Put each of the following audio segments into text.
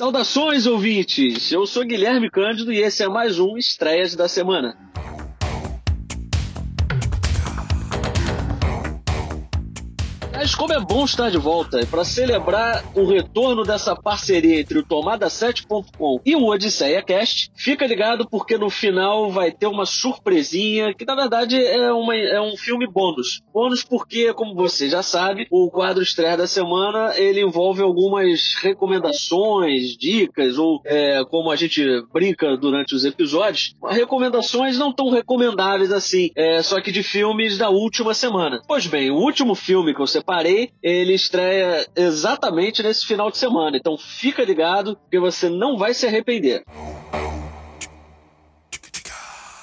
Saudações, ouvintes! Eu sou Guilherme Cândido e esse é mais um Estreias da Semana. Como é bom estar de volta, para celebrar o retorno dessa parceria entre o Tomada7.com e o Odisseia Cast, fica ligado porque no final vai ter uma surpresinha, que na verdade é, uma, é um filme bônus. Bônus porque, como você já sabe, o quadro estreia da semana ele envolve algumas recomendações, dicas, ou é, como a gente brinca durante os episódios, recomendações não tão recomendáveis assim, é, só que de filmes da última semana. Pois bem, o último filme que eu separei separei, ele estreia exatamente nesse final de semana. Então fica ligado que você não vai se arrepender.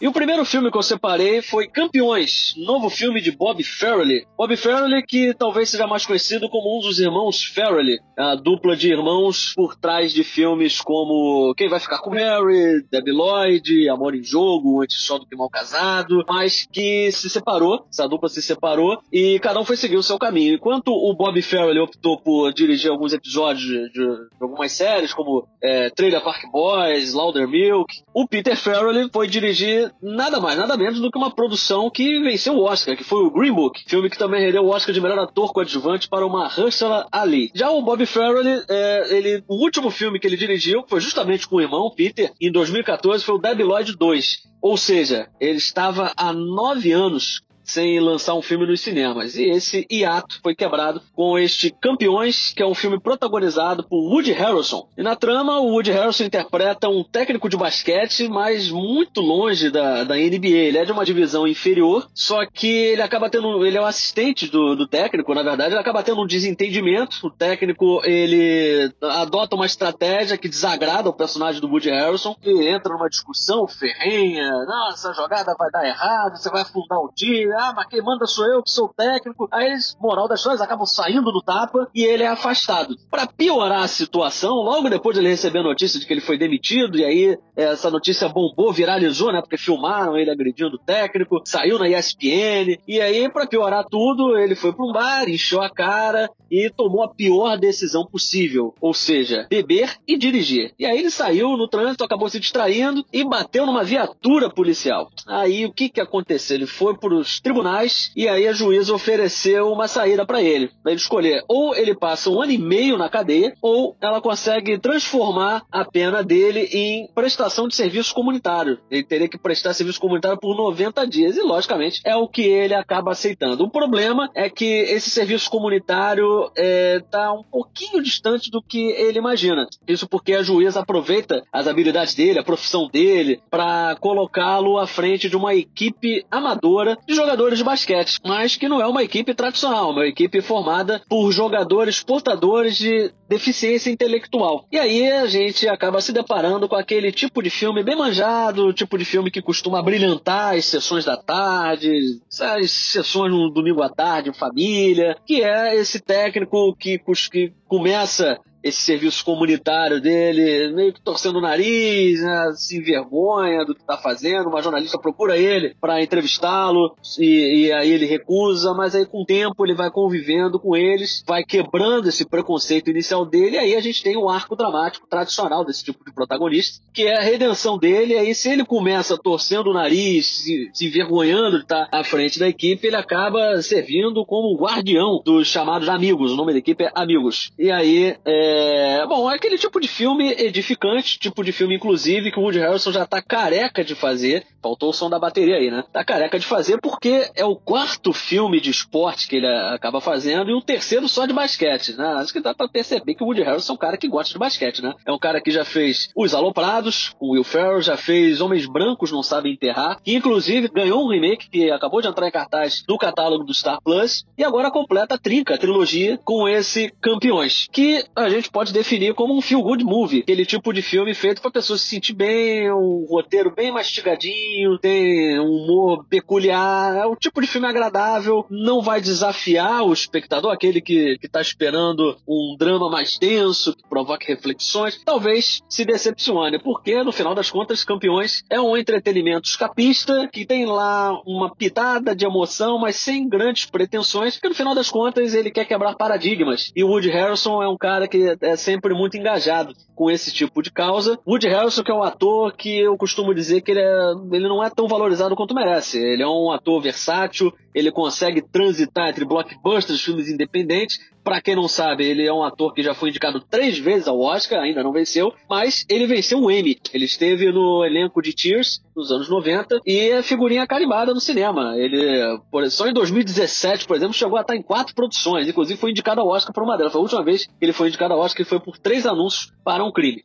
E o primeiro filme que eu separei foi Campeões, novo filme de Bob Farrelly. Bob Farrelly, que talvez seja mais conhecido como um dos irmãos Farrelly, a dupla de irmãos por trás de filmes como Quem Vai Ficar com Mary, Debbie Lloyd, Amor em Jogo, Antes Só do Que Mal Casado, mas que se separou, essa dupla se separou e cada um foi seguir o seu caminho. Enquanto o Bob Farrelly optou por dirigir alguns episódios de, de algumas séries, como é, Trailer Park Boys, Lauder Milk, o Peter Farrelly foi dirigir nada mais, nada menos do que uma produção que venceu o Oscar, que foi o Green Book, filme que também rendeu o Oscar de melhor ator coadjuvante para uma Mahershala Ali. Já o Bob Farrelly, é, ele, o último filme que ele dirigiu foi justamente com o irmão Peter, em 2014, foi o Debbie Lloyd 2. Ou seja, ele estava há nove anos sem lançar um filme nos cinemas. E esse hiato foi quebrado com este Campeões, que é um filme protagonizado por Woody Harrelson. E na trama, o Woody Harrelson interpreta um técnico de basquete, mas muito longe da, da NBA. Ele é de uma divisão inferior, só que ele acaba tendo. Ele é o assistente do, do técnico, na verdade, ele acaba tendo um desentendimento. O técnico ele adota uma estratégia que desagrada o personagem do Woody Harrelson. Ele entra numa discussão ferrenha. Nossa, essa jogada vai dar errado, você vai afundar o time ah, mas quem manda sou eu, que sou técnico. Aí eles, moral das coisas, acabam saindo do tapa e ele é afastado. Para piorar a situação, logo depois de ele receber a notícia de que ele foi demitido, e aí essa notícia bombou, viralizou, né? Porque filmaram ele agredindo o técnico, saiu na ESPN, e aí, para piorar tudo, ele foi para um bar, encheu a cara e tomou a pior decisão possível, ou seja, beber e dirigir. E aí ele saiu no trânsito, acabou se distraindo e bateu numa viatura policial. Aí o que que aconteceu? Ele foi para os tribunais e aí a juíza ofereceu uma saída para ele, para ele escolher ou ele passa um ano e meio na cadeia ou ela consegue transformar a pena dele em prestação de serviço comunitário. Ele teria que prestar serviço comunitário por 90 dias e logicamente é o que ele acaba aceitando. O problema é que esse serviço comunitário está é, tá um pouquinho distante do que ele imagina. Isso porque a juíza aproveita as habilidades dele, a profissão dele, para colocá-lo à frente de uma equipe amadora de jogadores jogadores de basquete, mas que não é uma equipe tradicional, uma equipe formada por jogadores portadores de deficiência intelectual. E aí a gente acaba se deparando com aquele tipo de filme bem manjado, tipo de filme que costuma brilhantar as sessões da tarde, as sessões no domingo à tarde, em família, que é esse técnico que, que começa esse serviço comunitário dele, meio que torcendo o nariz, né, se envergonha do que está fazendo. Uma jornalista procura ele para entrevistá-lo e, e, aí ele recusa, mas aí com o tempo ele vai convivendo com eles, vai quebrando esse preconceito inicial dele. E aí a gente tem o um arco dramático tradicional desse tipo de protagonista, que é a redenção dele. E aí se ele começa torcendo o nariz, se, se envergonhando de estar tá à frente da equipe, ele acaba servindo como guardião dos chamados amigos. O nome da equipe é Amigos. E aí é, é, bom, é aquele tipo de filme edificante, tipo de filme, inclusive, que o Woody Harrelson já tá careca de fazer. Faltou o som da bateria aí, né? Tá careca de fazer porque é o quarto filme de esporte que ele acaba fazendo e o terceiro só de basquete, né? Acho que dá pra perceber que o Woody Harrelson é um cara que gosta de basquete, né? É um cara que já fez Os Aloprados, o Will Ferrell, já fez Homens Brancos Não Sabem Enterrar, que inclusive ganhou um remake que acabou de entrar em cartaz do catálogo do Star Plus e agora completa a trinca, a trilogia, com esse Campeões, que a gente gente pode definir como um feel good movie, aquele tipo de filme feito para pessoa se sentir bem, um roteiro bem mastigadinho, tem um humor peculiar, é um tipo de filme agradável, não vai desafiar o espectador, aquele que, que tá esperando um drama mais denso, que provoque reflexões, talvez se decepcione, porque no final das contas, Campeões é um entretenimento escapista que tem lá uma pitada de emoção, mas sem grandes pretensões, que no final das contas ele quer quebrar paradigmas. E Woody Harrison é um cara que é sempre muito engajado com esse tipo de causa. Woody Harrelson, que é um ator que eu costumo dizer que ele, é, ele não é tão valorizado quanto merece. Ele é um ator versátil, ele consegue transitar entre blockbusters, filmes independentes. Para quem não sabe, ele é um ator que já foi indicado três vezes ao Oscar, ainda não venceu, mas ele venceu um Emmy. Ele esteve no elenco de Tears nos anos 90 e é figurinha carimbada no cinema. Ele, só em 2017, por exemplo, chegou a estar em quatro produções, inclusive foi indicado ao Oscar por uma delas. Foi a última vez que ele foi indicado ao Oscar, que foi por três anúncios para um crime.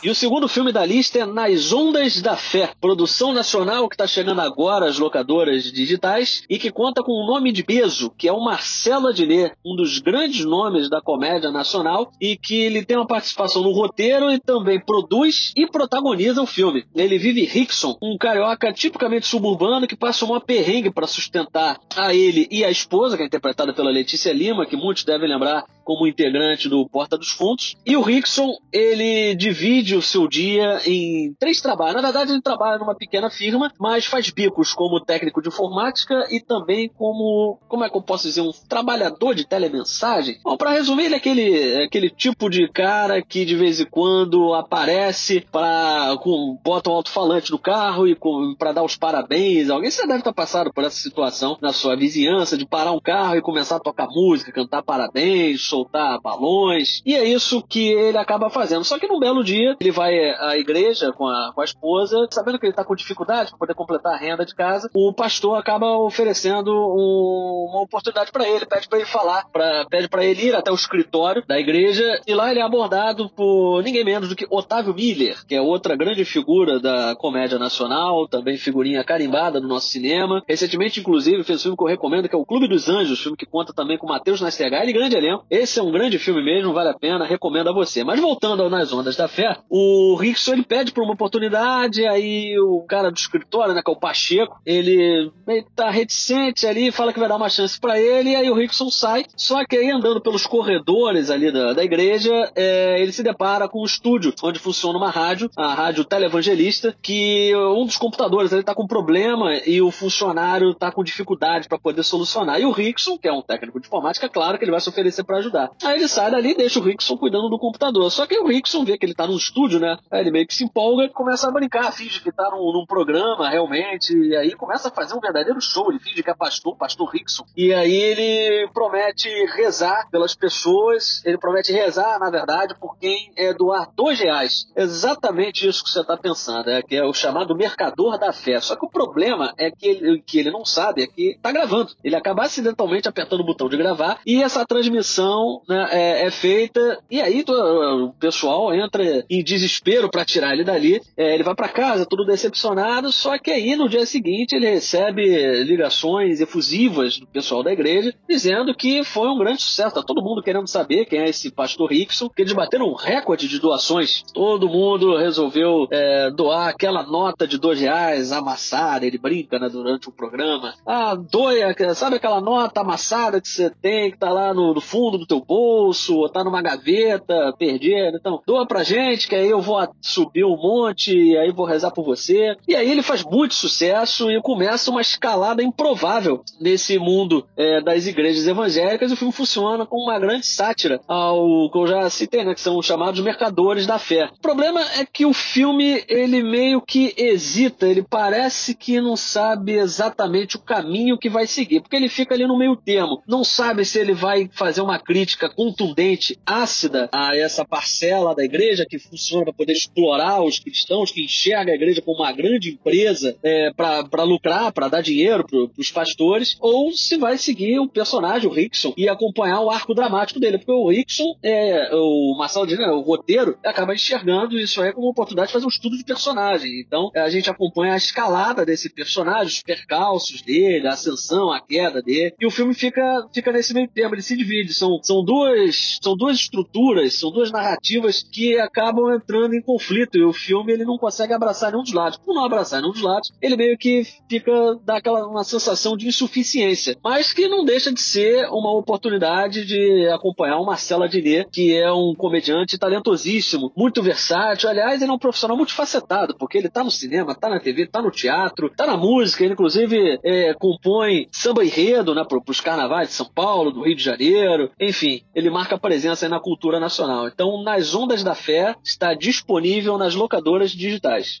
E o segundo filme da lista é Nas Ondas da Fé, produção nacional que está chegando agora às locadoras digitais e que conta com um nome de peso, que é o Marcelo Adnet, um dos grandes nomes da comédia nacional e que ele tem uma participação no roteiro e também produz e protagoniza o filme. Ele vive Rickson, um carioca tipicamente suburbano que passa uma perrengue para sustentar a ele e a esposa, que é interpretada pela Letícia Lima, que muitos devem lembrar como integrante do Porta dos Fundos. E o Rickson, ele divide o seu dia em três trabalhos. Na verdade, ele trabalha numa pequena firma, mas faz bicos como técnico de informática e também como, como é que eu posso dizer, um trabalhador de telemensagem. Bom, para resumir, ele é aquele, é aquele tipo de cara que de vez em quando aparece para bota um alto-falante no carro e para dar os parabéns. Alguém você deve estar passado por essa situação na sua vizinhança de parar um carro e começar a tocar música, cantar parabéns, soltar balões. E é isso que ele acaba fazendo. Só que num belo dia, ele vai à igreja com a, com a esposa, sabendo que ele está com dificuldade para poder completar a renda de casa, o pastor acaba oferecendo um, uma oportunidade para ele, pede para ele falar, pra, pede para ele ir até o escritório da igreja e lá ele é abordado por ninguém menos do que Otávio Miller, que é outra grande figura da comédia nacional, também figurinha carimbada no nosso cinema. Recentemente, inclusive, fez um filme que eu recomendo, que é o Clube dos Anjos, filme que conta também com Matheus Nastergaile, grande elenco. Esse esse é um grande filme mesmo, vale a pena, recomendo a você. Mas voltando ao Nas Ondas da Fé, o Rickson ele pede por uma oportunidade, aí o cara do escritório, né, que é o Pacheco, ele meio tá reticente ali, fala que vai dar uma chance para ele, aí o Rickson sai. Só que aí andando pelos corredores ali da, da igreja, é, ele se depara com um estúdio onde funciona uma rádio, a rádio Televangelista, que um dos computadores ele tá com problema e o funcionário tá com dificuldade para poder solucionar. E o Rickson, que é um técnico de informática, claro que ele vai se oferecer para ajudar. Aí ele sai dali e deixa o Rickson cuidando do computador. Só que o Rickson vê que ele tá no estúdio, né? Aí ele meio que se empolga e começa a brincar, finge que tá num, num programa realmente. E aí começa a fazer um verdadeiro show. Ele finge que é pastor, pastor Rickson. E aí ele promete rezar pelas pessoas. Ele promete rezar, na verdade, por quem é doar dois reais. Exatamente isso que você tá pensando, é que é o chamado mercador da fé. Só que o problema é que ele, que ele não sabe é que tá gravando. Ele acaba acidentalmente apertando o botão de gravar e essa transmissão né, é, é, feita e aí o pessoal entra em desespero para tirar ele dali. É, ele vai para casa todo decepcionado, só que aí no dia seguinte ele recebe ligações efusivas do pessoal da igreja dizendo que foi um grande sucesso. Tá todo mundo querendo saber quem é esse pastor Rickson, que eles bateram um recorde de doações. Todo mundo resolveu é, doar aquela nota de dois reais amassada. Ele brinca né, durante o programa. Ah, doia, sabe aquela nota amassada que você tem que tá lá no, no fundo do teu bolso, ou tá numa gaveta, perdido. Então, doa pra gente, que aí eu vou subir um monte, e aí vou rezar por você. E aí ele faz muito sucesso e começa uma escalada improvável nesse mundo é, das igrejas evangélicas. O filme funciona como uma grande sátira ao que eu já citei, né? Que são os chamados mercadores da fé. O problema é que o filme, ele meio que hesita, ele parece que não sabe exatamente o caminho que vai seguir, porque ele fica ali no meio termo. Não sabe se ele vai fazer uma crítica contundente, ácida a essa parcela da igreja que funciona para poder explorar os cristãos, que enxerga a igreja como uma grande empresa é, para lucrar, para dar dinheiro para os pastores, ou se vai seguir o personagem, o Rickson, e acompanhar o arco dramático dele, porque o Rickson, é, o Marcelo né, o roteiro, acaba enxergando isso aí como uma oportunidade de fazer um estudo de personagem. Então a gente acompanha a escalada desse personagem, os percalços dele, a ascensão, a queda dele, e o filme fica, fica nesse meio termo, ele se divide, são são duas, são duas estruturas, são duas narrativas que acabam entrando em conflito e o filme ele não consegue abraçar nenhum dos lados. Por não abraçar nenhum dos lados, ele meio que fica dá aquela uma sensação de insuficiência, mas que não deixa de ser uma oportunidade de acompanhar o Marcelo Adnet, que é um comediante talentosíssimo, muito versátil. Aliás, ele é um profissional multifacetado, porque ele tá no cinema, tá na TV, tá no teatro, tá na música, ele inclusive é, compõe samba enredo né, para os carnavais de São Paulo, do Rio de Janeiro, enfim, ele marca presença na cultura nacional. Então, Nas Ondas da Fé está disponível nas locadoras digitais.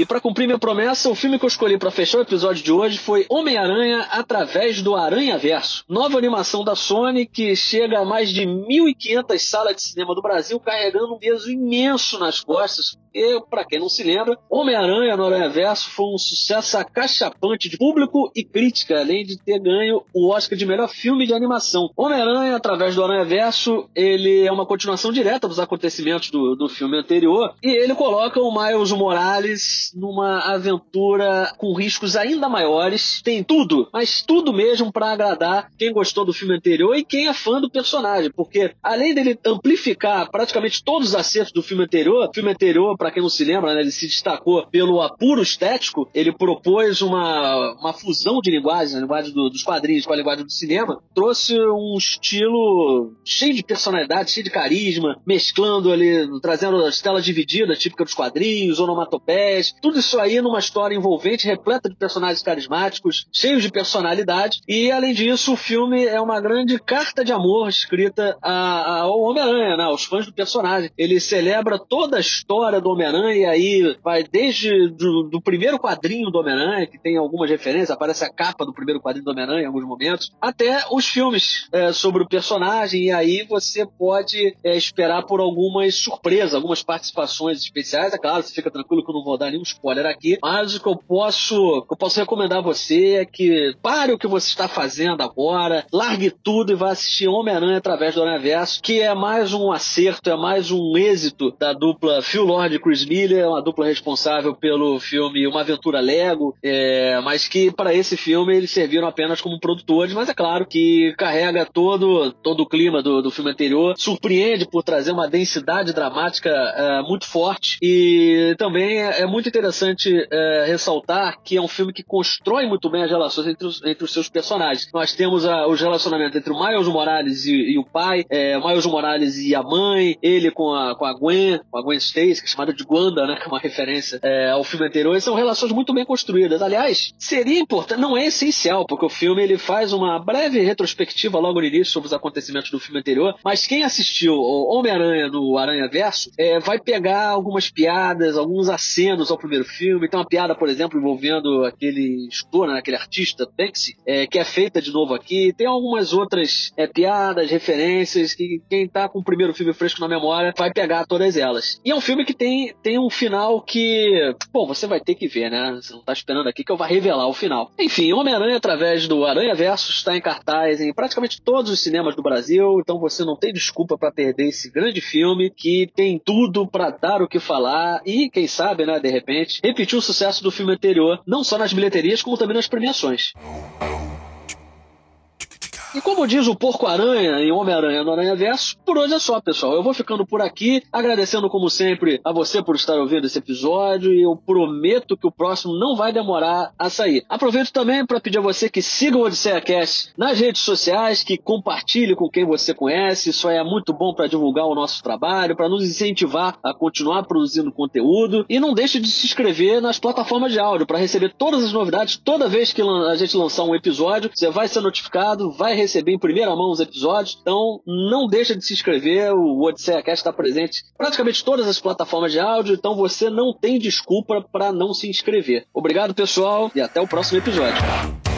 E para cumprir minha promessa, o filme que eu escolhi para fechar o episódio de hoje foi Homem-Aranha através do Aranha Verso. Nova animação da Sony que chega a mais de 1.500 salas de cinema do Brasil, carregando um peso imenso nas costas. E, para quem não se lembra, Homem-Aranha no Aranha Verso foi um sucesso acachapante de público e crítica, além de ter ganho o Oscar de melhor filme de animação. Homem-Aranha, através do Aranha Verso, ele é uma continuação direta dos acontecimentos do, do filme anterior e ele coloca o Miles Morales numa aventura com riscos ainda maiores. Tem tudo, mas tudo mesmo para agradar quem gostou do filme anterior e quem é fã do personagem, porque além dele amplificar praticamente todos os acertos do filme anterior, o filme anterior, para quem não se lembra, né, ele se destacou pelo apuro estético, ele propôs uma, uma fusão de linguagens, a linguagem do, dos quadrinhos com a linguagem do cinema, trouxe um estilo cheio de personalidade, cheio de carisma, mesclando ali, trazendo as telas divididas, típica dos quadrinhos, onomatopeias, tudo isso aí numa história envolvente, repleta de personagens carismáticos, cheios de personalidade. E, além disso, o filme é uma grande carta de amor escrita ao Homem-Aranha, né, aos fãs do personagem. Ele celebra toda a história do Homem-Aranha e aí vai desde do, do primeiro quadrinho do Homem-Aranha, que tem algumas referências, aparece a capa do primeiro quadrinho do Homem-Aranha em alguns momentos, até os filmes é, sobre o personagem. E aí você pode é, esperar por algumas surpresas, algumas participações especiais. É claro, você fica tranquilo que eu não vou dar nenhum spoiler aqui, mas o que eu posso, que eu posso recomendar a você é que pare o que você está fazendo agora, largue tudo e vá assistir Homem-Aranha através do Aranha-Verso, que é mais um acerto, é mais um êxito da dupla Phil Lord e Chris Miller, uma dupla responsável pelo filme Uma Aventura Lego, é, mas que para esse filme eles serviram apenas como produtores, mas é claro que carrega todo, todo o clima do, do filme anterior, surpreende por trazer uma densidade dramática é, muito forte e também é, é muito interessante é, ressaltar que é um filme que constrói muito bem as relações entre os, entre os seus personagens. Nós temos a, os relacionamentos entre o Miles Morales e, e o pai, é, Miles Morales e a mãe, ele com a, com a Gwen, com a Gwen Stacy, que é chamada de Gwanda, né, que é uma referência é, ao filme anterior. são relações muito bem construídas. Aliás, seria importante, não é essencial, porque o filme ele faz uma breve retrospectiva logo no início sobre os acontecimentos do filme anterior, mas quem assistiu Homem-Aranha no Aranha Verso é, vai pegar algumas piadas, alguns acenos ao primeiro filme. Tem uma piada, por exemplo, envolvendo aquele escritor, né, aquele artista Banksy, é, que é feita de novo aqui. Tem algumas outras é, piadas, referências, que quem tá com o primeiro filme fresco na memória vai pegar todas elas. E é um filme que tem, tem um final que, bom, você vai ter que ver, né? Você não tá esperando aqui que eu vá revelar o final. Enfim, Homem-Aranha, através do Aranha Verso, está em cartaz em praticamente todos os cinemas do Brasil, então você não tem desculpa para perder esse grande filme que tem tudo para dar o que falar e, quem sabe, né, de repente, repetiu o sucesso do filme anterior, não só nas bilheterias, como também nas premiações. E como diz o Porco-Aranha em Homem-Aranha no Aranha Verso, por hoje é só, pessoal. Eu vou ficando por aqui, agradecendo como sempre a você por estar ouvindo esse episódio e eu prometo que o próximo não vai demorar a sair. Aproveito também para pedir a você que siga o Odisseia Cast nas redes sociais, que compartilhe com quem você conhece. Isso é muito bom para divulgar o nosso trabalho, para nos incentivar a continuar produzindo conteúdo. E não deixe de se inscrever nas plataformas de áudio para receber todas as novidades toda vez que a gente lançar um episódio. Você vai ser notificado, vai receber em primeira mão os episódios. Então não deixa de se inscrever. O Odisseia Cast está presente em praticamente todas as plataformas de áudio. Então você não tem desculpa para não se inscrever. Obrigado, pessoal, e até o próximo episódio.